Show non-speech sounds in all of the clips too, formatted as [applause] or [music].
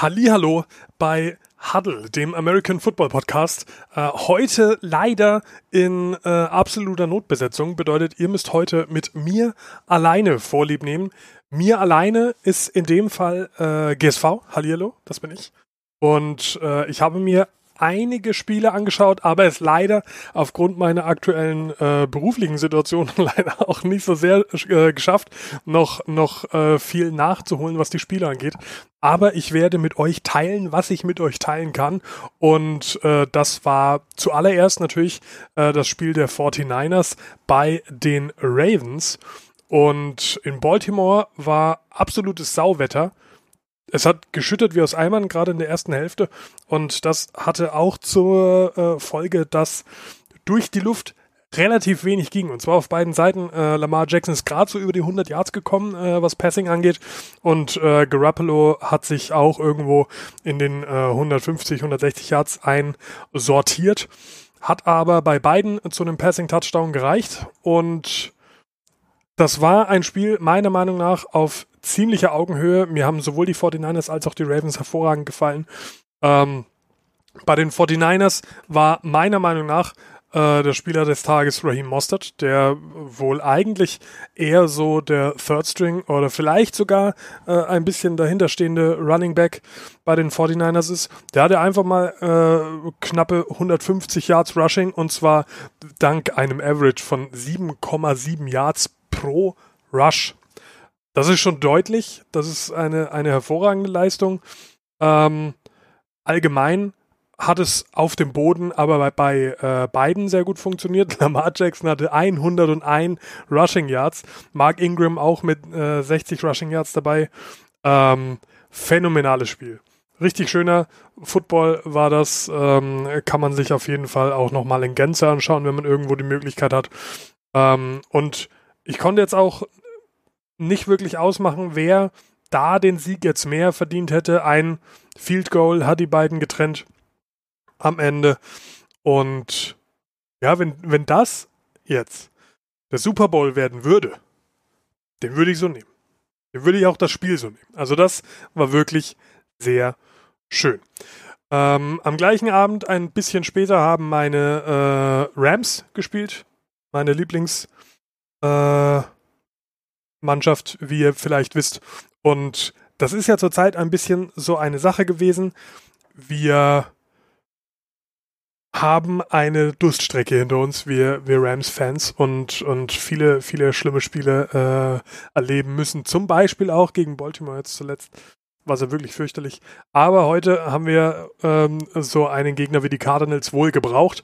Hallihallo bei Huddle, dem American Football Podcast. Äh, heute leider in äh, absoluter Notbesetzung. Bedeutet, ihr müsst heute mit mir alleine Vorlieb nehmen. Mir alleine ist in dem Fall äh, GSV. Hallihallo, das bin ich. Und äh, ich habe mir einige Spiele angeschaut, aber es leider aufgrund meiner aktuellen äh, beruflichen Situation [laughs] leider auch nicht so sehr äh, geschafft, noch, noch äh, viel nachzuholen, was die Spiele angeht. Aber ich werde mit euch teilen, was ich mit euch teilen kann. Und äh, das war zuallererst natürlich äh, das Spiel der 49ers bei den Ravens. Und in Baltimore war absolutes Sauwetter es hat geschüttet wie aus Eimern, gerade in der ersten Hälfte. Und das hatte auch zur äh, Folge, dass durch die Luft relativ wenig ging. Und zwar auf beiden Seiten. Äh, Lamar Jackson ist gerade so über die 100 Yards gekommen, äh, was Passing angeht. Und äh, Garoppolo hat sich auch irgendwo in den äh, 150, 160 Yards einsortiert. Hat aber bei beiden zu einem Passing-Touchdown gereicht. Und das war ein Spiel meiner Meinung nach auf ziemlicher Augenhöhe. Mir haben sowohl die 49ers als auch die Ravens hervorragend gefallen. Ähm, bei den 49ers war meiner Meinung nach äh, der Spieler des Tages Raheem Mostert, der wohl eigentlich eher so der Third String oder vielleicht sogar äh, ein bisschen dahinterstehende Running Back bei den 49ers ist. Der hatte einfach mal äh, knappe 150 Yards Rushing und zwar dank einem Average von 7,7 Yards pro Rush. Das ist schon deutlich. Das ist eine, eine hervorragende Leistung. Ähm, allgemein hat es auf dem Boden aber bei, bei äh, beiden sehr gut funktioniert. [laughs] Lamar Jackson hatte 101 Rushing Yards. Mark Ingram auch mit äh, 60 Rushing Yards dabei. Ähm, phänomenales Spiel. Richtig schöner Football war das. Ähm, kann man sich auf jeden Fall auch nochmal in Gänze anschauen, wenn man irgendwo die Möglichkeit hat. Ähm, und ich konnte jetzt auch nicht wirklich ausmachen, wer da den Sieg jetzt mehr verdient hätte. Ein Field Goal hat die beiden getrennt am Ende. Und ja, wenn, wenn das jetzt der Super Bowl werden würde, den würde ich so nehmen. Den würde ich auch das Spiel so nehmen. Also das war wirklich sehr schön. Ähm, am gleichen Abend, ein bisschen später, haben meine äh, Rams gespielt. Meine Lieblings- Mannschaft, wie ihr vielleicht wisst. Und das ist ja zurzeit ein bisschen so eine Sache gewesen. Wir haben eine Durststrecke hinter uns, wir, wir Rams-Fans, und, und viele, viele schlimme Spiele äh, erleben müssen. Zum Beispiel auch gegen Baltimore jetzt zuletzt. War ja wirklich fürchterlich. Aber heute haben wir ähm, so einen Gegner wie die Cardinals wohl gebraucht.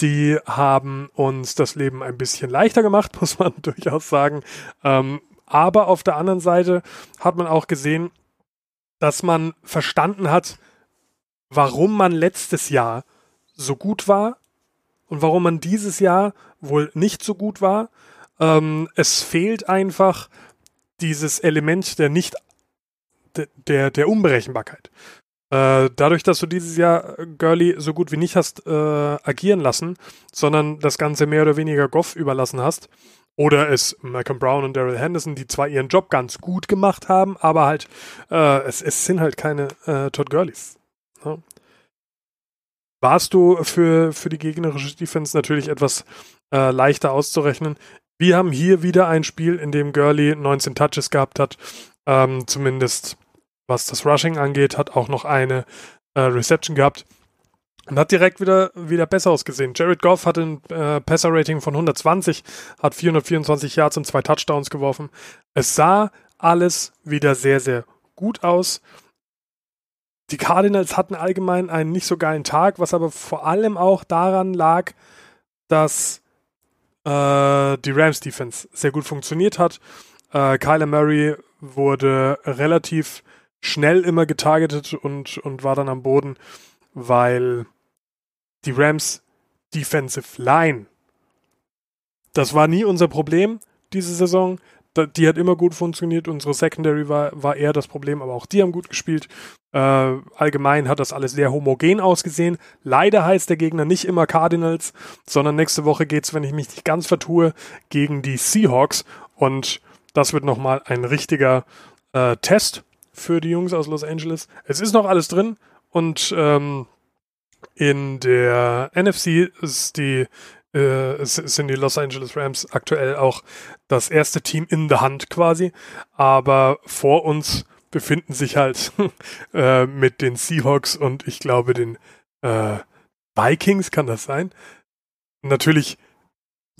Die haben uns das Leben ein bisschen leichter gemacht, [laughs] muss man durchaus sagen. Ähm, aber auf der anderen Seite hat man auch gesehen, dass man verstanden hat, warum man letztes Jahr so gut war und warum man dieses Jahr wohl nicht so gut war. Ähm, es fehlt einfach dieses Element der nicht der, der Unberechenbarkeit. Äh, dadurch, dass du dieses Jahr Gurley so gut wie nicht hast äh, agieren lassen, sondern das Ganze mehr oder weniger Goff überlassen hast, oder es Malcolm Brown und Daryl Henderson, die zwar ihren Job ganz gut gemacht haben, aber halt, äh, es, es sind halt keine äh, Todd Gurleys. Ne? Warst du für, für die gegnerische Defense natürlich etwas äh, leichter auszurechnen. Wir haben hier wieder ein Spiel, in dem Gurley 19 Touches gehabt hat, ähm, zumindest was das Rushing angeht, hat auch noch eine äh, Reception gehabt. Und hat direkt wieder, wieder besser ausgesehen. Jared Goff hatte ein äh, Passer-Rating von 120, hat 424 Yards und zwei Touchdowns geworfen. Es sah alles wieder sehr, sehr gut aus. Die Cardinals hatten allgemein einen nicht so geilen Tag, was aber vor allem auch daran lag, dass äh, die Rams Defense sehr gut funktioniert hat. Äh, Kyler Murray wurde relativ schnell immer getargetet und, und war dann am Boden, weil die Rams Defensive Line. Das war nie unser Problem diese Saison. Die hat immer gut funktioniert. Unsere Secondary war, war eher das Problem, aber auch die haben gut gespielt. Äh, allgemein hat das alles sehr homogen ausgesehen. Leider heißt der Gegner nicht immer Cardinals, sondern nächste Woche geht es, wenn ich mich nicht ganz vertue, gegen die Seahawks. Und das wird nochmal ein richtiger äh, Test für die Jungs aus Los Angeles. Es ist noch alles drin und ähm, in der NFC ist die, äh, sind die Los Angeles Rams aktuell auch das erste Team in der Hand quasi. Aber vor uns befinden sich halt [laughs] äh, mit den Seahawks und ich glaube den äh, Vikings, kann das sein? Natürlich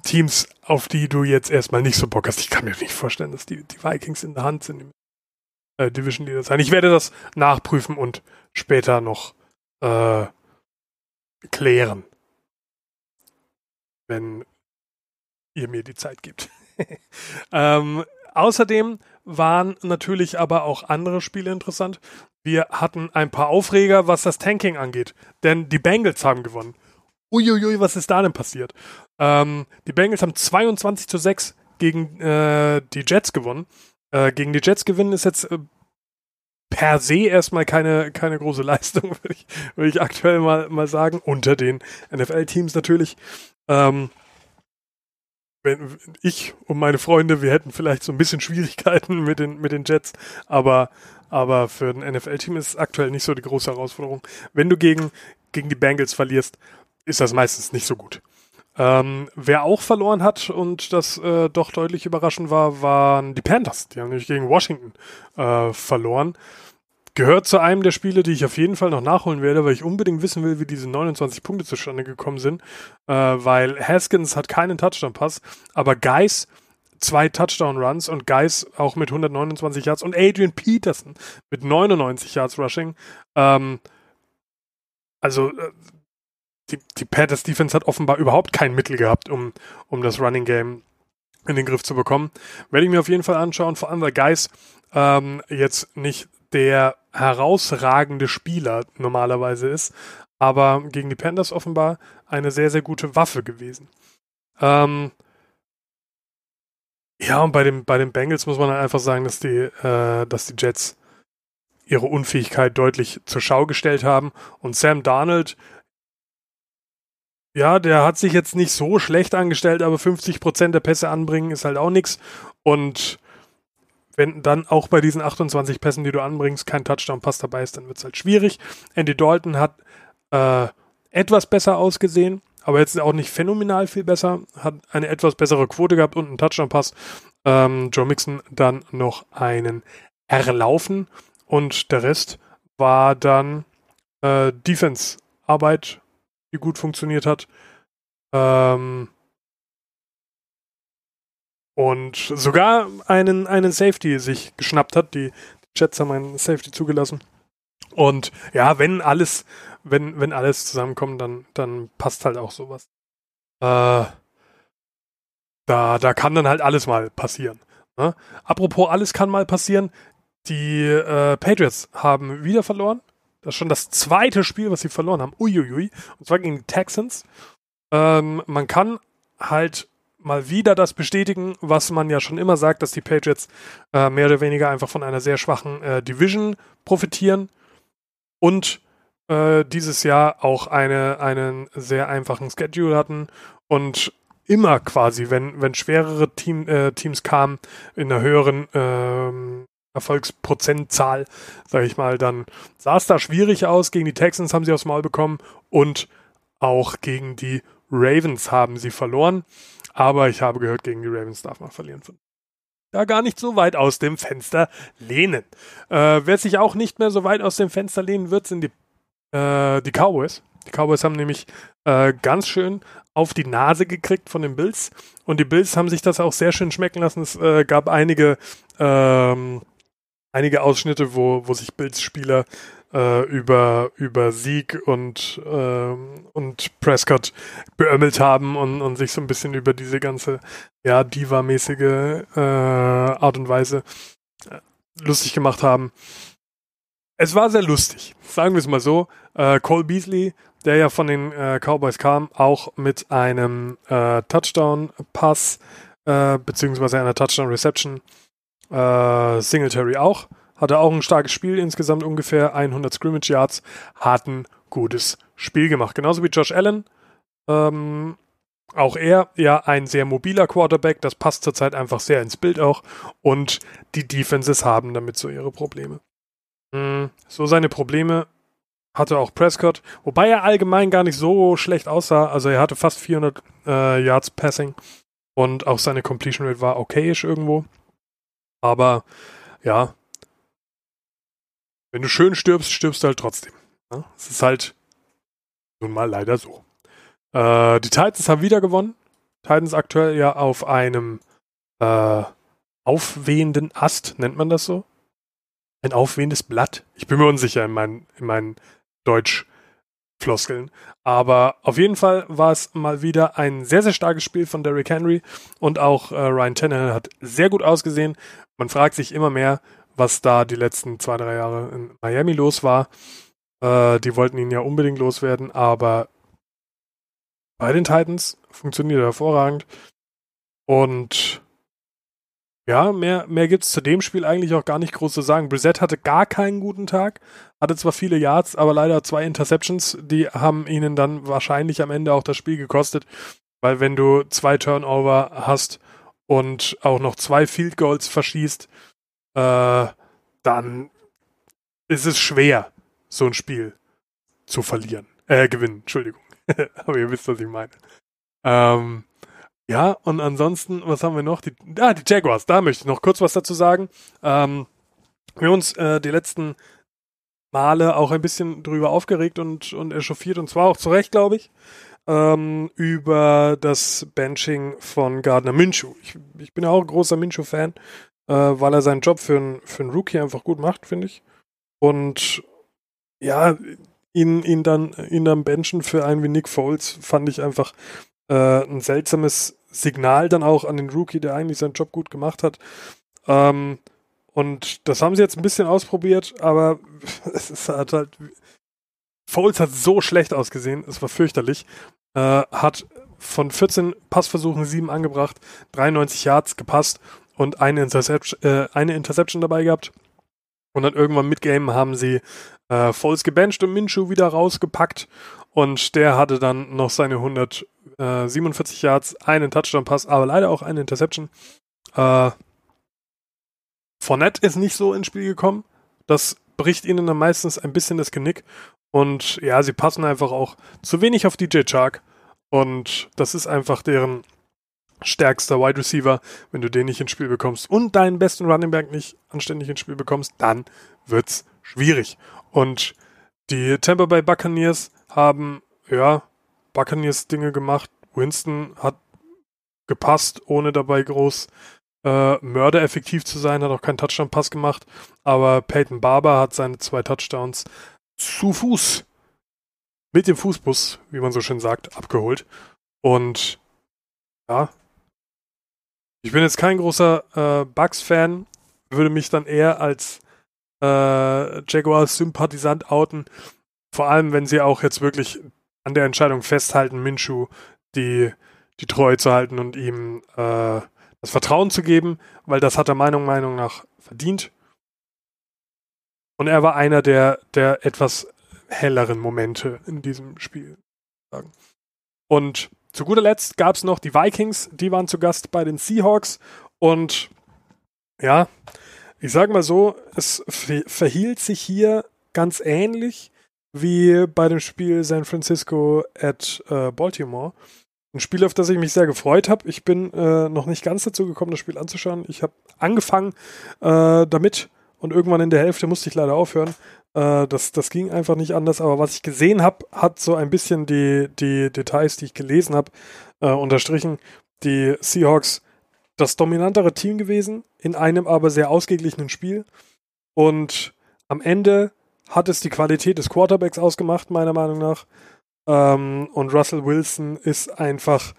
Teams, auf die du jetzt erstmal nicht so Bock hast. Ich kann mir nicht vorstellen, dass die, die Vikings in der Hand sind. Äh, Division Leader sein. Ich werde das nachprüfen und später noch äh, klären. Wenn ihr mir die Zeit gibt. [laughs] ähm, außerdem waren natürlich aber auch andere Spiele interessant. Wir hatten ein paar Aufreger, was das Tanking angeht. Denn die Bengals haben gewonnen. Uiuiui, was ist da denn passiert? Ähm, die Bengals haben 22 zu 6 gegen äh, die Jets gewonnen. Äh, gegen die Jets gewinnen ist jetzt äh, per se erstmal keine, keine große [laughs] Leistung, würde ich, würd ich aktuell mal, mal sagen. Unter den NFL-Teams natürlich. Ähm, wenn ich und meine Freunde, wir hätten vielleicht so ein bisschen Schwierigkeiten [laughs] mit den, mit den Jets, aber, aber für ein NFL-Team ist es aktuell nicht so die große Herausforderung. Wenn du gegen, gegen die Bengals verlierst, ist das meistens nicht so gut. Ähm, wer auch verloren hat und das äh, doch deutlich überraschend war, waren die Panthers. Die haben nämlich gegen Washington äh, verloren. Gehört zu einem der Spiele, die ich auf jeden Fall noch nachholen werde, weil ich unbedingt wissen will, wie diese 29 Punkte zustande gekommen sind. Äh, weil Haskins hat keinen Touchdown-Pass, aber Geis zwei Touchdown-Runs und Geis auch mit 129 Yards und Adrian Peterson mit 99 Yards Rushing. Ähm, also äh, die, die Panthers Defense hat offenbar überhaupt kein Mittel gehabt, um, um das Running Game in den Griff zu bekommen. Werde ich mir auf jeden Fall anschauen, vor allem weil Geis ähm, jetzt nicht der herausragende Spieler normalerweise ist, aber gegen die Panthers offenbar eine sehr, sehr gute Waffe gewesen. Ähm, ja, und bei, dem, bei den Bengals muss man einfach sagen, dass die, äh, dass die Jets ihre Unfähigkeit deutlich zur Schau gestellt haben und Sam Darnold ja, der hat sich jetzt nicht so schlecht angestellt, aber 50% der Pässe anbringen ist halt auch nichts. Und wenn dann auch bei diesen 28 Pässen, die du anbringst, kein Touchdown-Pass dabei ist, dann wird es halt schwierig. Andy Dalton hat äh, etwas besser ausgesehen, aber jetzt auch nicht phänomenal viel besser, hat eine etwas bessere Quote gehabt und einen Touchdown-Pass. Ähm, Joe Mixon dann noch einen erlaufen und der Rest war dann äh, Defense-Arbeit die gut funktioniert hat. Ähm, und sogar einen, einen Safety sich geschnappt hat. Die, die Jets haben einen Safety zugelassen. Und ja, wenn alles, wenn, wenn alles zusammenkommt, dann, dann passt halt auch sowas. Äh, da, da kann dann halt alles mal passieren. Ne? Apropos, alles kann mal passieren. Die äh, Patriots haben wieder verloren. Das ist schon das zweite Spiel, was sie verloren haben. Uiuiui. Und zwar gegen die Texans. Ähm, man kann halt mal wieder das bestätigen, was man ja schon immer sagt, dass die Patriots äh, mehr oder weniger einfach von einer sehr schwachen äh, Division profitieren und äh, dieses Jahr auch eine, einen sehr einfachen Schedule hatten und immer quasi, wenn, wenn schwerere Team, äh, Teams kamen, in einer höheren ähm, Erfolgsprozentzahl, sage ich mal, dann sah es da schwierig aus. Gegen die Texans haben sie aufs Maul bekommen und auch gegen die Ravens haben sie verloren. Aber ich habe gehört, gegen die Ravens darf man verlieren. Da gar nicht so weit aus dem Fenster lehnen. Äh, wer sich auch nicht mehr so weit aus dem Fenster lehnen wird, sind die, äh, die Cowboys. Die Cowboys haben nämlich äh, ganz schön auf die Nase gekriegt von den Bills. Und die Bills haben sich das auch sehr schön schmecken lassen. Es äh, gab einige ähm, einige Ausschnitte, wo, wo sich Bills-Spieler äh, über, über Sieg und, ähm, und Prescott beömmelt haben und, und sich so ein bisschen über diese ganze ja, Diva-mäßige äh, Art und Weise äh, lustig gemacht haben. Es war sehr lustig, sagen wir es mal so. Äh, Cole Beasley, der ja von den äh, Cowboys kam, auch mit einem äh, Touchdown-Pass äh, beziehungsweise einer Touchdown-Reception äh, Singletary auch. Hatte auch ein starkes Spiel, insgesamt ungefähr 100 Scrimmage Yards. Hat ein gutes Spiel gemacht. Genauso wie Josh Allen. Ähm, auch er, ja, ein sehr mobiler Quarterback. Das passt zurzeit einfach sehr ins Bild auch. Und die Defenses haben damit so ihre Probleme. Hm, so seine Probleme hatte auch Prescott, wobei er allgemein gar nicht so schlecht aussah. Also er hatte fast 400 äh, Yards Passing und auch seine Completion Rate war okayisch irgendwo. Aber ja, wenn du schön stirbst, stirbst du halt trotzdem. Ne? Es ist halt nun mal leider so. Äh, die Titans haben wieder gewonnen. Titans aktuell ja auf einem äh, aufwehenden Ast, nennt man das so? Ein aufwehendes Blatt? Ich bin mir unsicher in meinen, in meinen Deutsch-Floskeln. Aber auf jeden Fall war es mal wieder ein sehr, sehr starkes Spiel von Derrick Henry und auch äh, Ryan Tannehill hat sehr gut ausgesehen. Man fragt sich immer mehr, was da die letzten zwei, drei Jahre in Miami los war. Äh, die wollten ihn ja unbedingt loswerden, aber bei den Titans funktioniert er hervorragend. Und ja, mehr, mehr gibt es zu dem Spiel eigentlich auch gar nicht groß zu sagen. Brissett hatte gar keinen guten Tag, hatte zwar viele Yards, aber leider zwei Interceptions, die haben ihnen dann wahrscheinlich am Ende auch das Spiel gekostet, weil wenn du zwei Turnover hast und auch noch zwei Field Goals verschießt, äh, dann ist es schwer, so ein Spiel zu verlieren. Äh, gewinnen, Entschuldigung. [laughs] Aber ihr wisst, was ich meine. Ähm, ja, und ansonsten, was haben wir noch? Die, ah, die Jaguars, da möchte ich noch kurz was dazu sagen. Ähm, wir haben uns äh, die letzten Male auch ein bisschen drüber aufgeregt und, und echauffiert, und zwar auch zu Recht, glaube ich, ähm, über das Benching von Gardner Minshew. Ich, ich bin ja auch ein großer Minshew-Fan, äh, weil er seinen Job für einen Rookie einfach gut macht, finde ich. Und ja, ihn, ihn, dann, ihn dann benchen für einen wie Nick Foles fand ich einfach äh, ein seltsames Signal dann auch an den Rookie, der eigentlich seinen Job gut gemacht hat. Ähm, und das haben sie jetzt ein bisschen ausprobiert, aber [laughs] es hat halt. Foles hat so schlecht ausgesehen, es war fürchterlich. Äh, hat von 14 Passversuchen 7 angebracht, 93 Yards gepasst und eine Interception, äh, eine Interception dabei gehabt. Und dann irgendwann mit Game haben sie äh, Foles gebencht und Minshew wieder rausgepackt. Und der hatte dann noch seine 147 Yards, einen Touchdown-Pass, aber leider auch eine Interception. Äh, Fournette ist nicht so ins Spiel gekommen. Das bricht ihnen dann meistens ein bisschen das Genick. Und ja, sie passen einfach auch zu wenig auf DJ Chark. Und das ist einfach deren stärkster Wide Receiver. Wenn du den nicht ins Spiel bekommst und deinen besten Running Back nicht anständig ins Spiel bekommst, dann wird's schwierig. Und die Tampa Bay Buccaneers haben, ja, Buccaneers Dinge gemacht. Winston hat gepasst, ohne dabei groß äh, mördereffektiv zu sein, hat auch keinen Touchdown-Pass gemacht, aber Peyton Barber hat seine zwei Touchdowns zu Fuß mit dem Fußbus, wie man so schön sagt, abgeholt. Und ja, ich bin jetzt kein großer äh, Bucks-Fan, würde mich dann eher als äh, Jaguars-Sympathisant outen. Vor allem, wenn sie auch jetzt wirklich an der Entscheidung festhalten, Minshu die, die Treue zu halten und ihm äh, das Vertrauen zu geben, weil das hat er meiner Meinung nach verdient. Und er war einer der, der etwas helleren Momente in diesem Spiel. Und zu guter Letzt gab es noch die Vikings, die waren zu Gast bei den Seahawks und ja, ich sag mal so, es verhielt sich hier ganz ähnlich wie bei dem Spiel San Francisco at äh, Baltimore. Ein Spiel, auf das ich mich sehr gefreut habe. Ich bin äh, noch nicht ganz dazu gekommen, das Spiel anzuschauen. Ich habe angefangen äh, damit und irgendwann in der Hälfte musste ich leider aufhören. Äh, das, das ging einfach nicht anders. Aber was ich gesehen habe, hat so ein bisschen die, die Details, die ich gelesen habe, äh, unterstrichen. Die Seahawks das dominantere Team gewesen, in einem aber sehr ausgeglichenen Spiel. Und am Ende hat es die Qualität des Quarterbacks ausgemacht, meiner Meinung nach. Ähm, und Russell Wilson ist einfach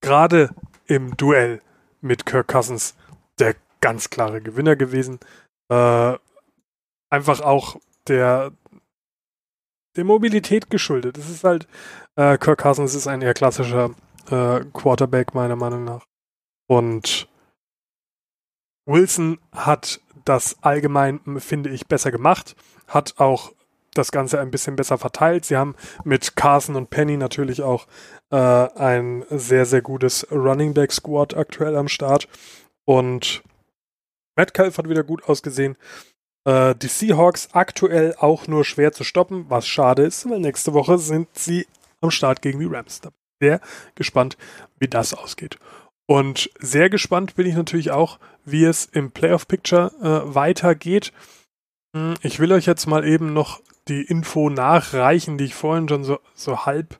gerade im Duell mit Kirk Cousins der ganz klare Gewinner gewesen. Äh, einfach auch der, der Mobilität geschuldet. Es ist halt, äh, Kirk Cousins ist ein eher klassischer äh, Quarterback, meiner Meinung nach. Und Wilson hat das allgemein, finde ich, besser gemacht, hat auch das Ganze ein bisschen besser verteilt. Sie haben mit Carson und Penny natürlich auch äh, ein sehr, sehr gutes Running Back Squad aktuell am Start. Und Metcalf hat wieder gut ausgesehen. Äh, die Seahawks aktuell auch nur schwer zu stoppen, was schade ist, weil nächste Woche sind sie am Start gegen die Rams. Da bin ich sehr gespannt, wie das ausgeht. Und sehr gespannt bin ich natürlich auch, wie es im Playoff Picture äh, weitergeht. Hm, ich will euch jetzt mal eben noch die Info nachreichen, die ich vorhin schon so, so halb,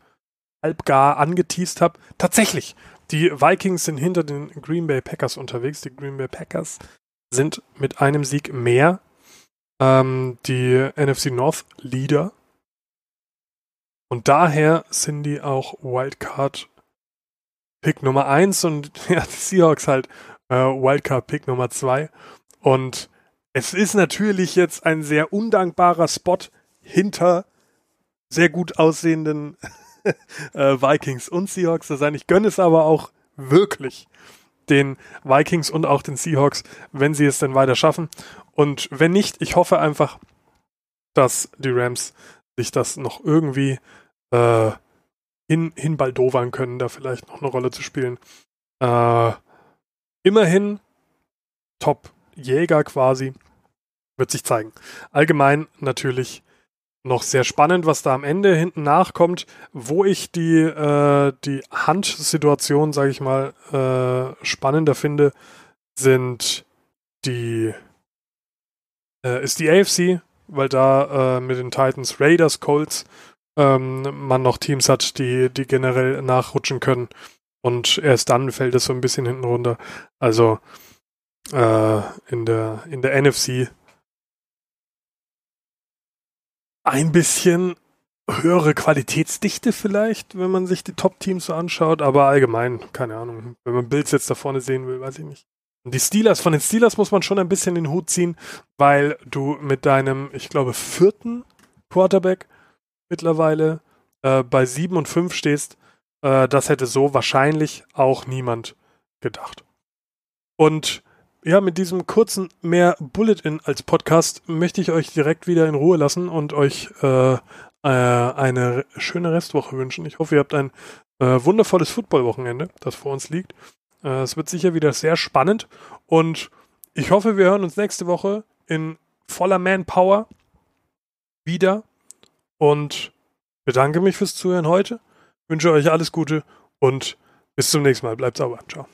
halb gar angeteased habe. Tatsächlich, die Vikings sind hinter den Green Bay Packers unterwegs. Die Green Bay Packers sind mit einem Sieg mehr ähm, die NFC North Leader. Und daher sind die auch Wildcard Pick Nummer 1 und [laughs] ja, die Seahawks halt äh, Wildcard Pick Nummer 2. Und es ist natürlich jetzt ein sehr undankbarer Spot hinter sehr gut aussehenden [laughs] äh, Vikings und Seahawks zu sein. Ich gönne es aber auch wirklich den Vikings und auch den Seahawks, wenn sie es denn weiter schaffen. Und wenn nicht, ich hoffe einfach, dass die Rams sich das noch irgendwie äh, hin, hinbaldowern können, da vielleicht noch eine Rolle zu spielen. Äh, immerhin Top-Jäger quasi. Wird sich zeigen. Allgemein natürlich noch sehr spannend, was da am Ende hinten nachkommt, wo ich die, äh, die Handsituation, sage ich mal, äh, spannender finde, sind die äh, ist die AFC, weil da äh, mit den Titans, Raiders, Colts ähm, man noch Teams hat, die, die generell nachrutschen können. Und erst dann fällt es so ein bisschen hinten runter. Also äh, in der in der NFC ein bisschen höhere Qualitätsdichte vielleicht, wenn man sich die Top-Teams so anschaut, aber allgemein, keine Ahnung. Wenn man Bills jetzt da vorne sehen will, weiß ich nicht. Und die Steelers, von den Steelers muss man schon ein bisschen den Hut ziehen, weil du mit deinem, ich glaube, vierten Quarterback mittlerweile äh, bei 7 und 5 stehst. Äh, das hätte so wahrscheinlich auch niemand gedacht. Und ja, mit diesem kurzen mehr Bullet-In als Podcast möchte ich euch direkt wieder in Ruhe lassen und euch äh, äh, eine schöne Restwoche wünschen. Ich hoffe, ihr habt ein äh, wundervolles Football-Wochenende, das vor uns liegt. Äh, es wird sicher wieder sehr spannend und ich hoffe, wir hören uns nächste Woche in voller Manpower wieder und bedanke mich fürs Zuhören heute. Wünsche euch alles Gute und bis zum nächsten Mal. Bleibt sauber. Ciao.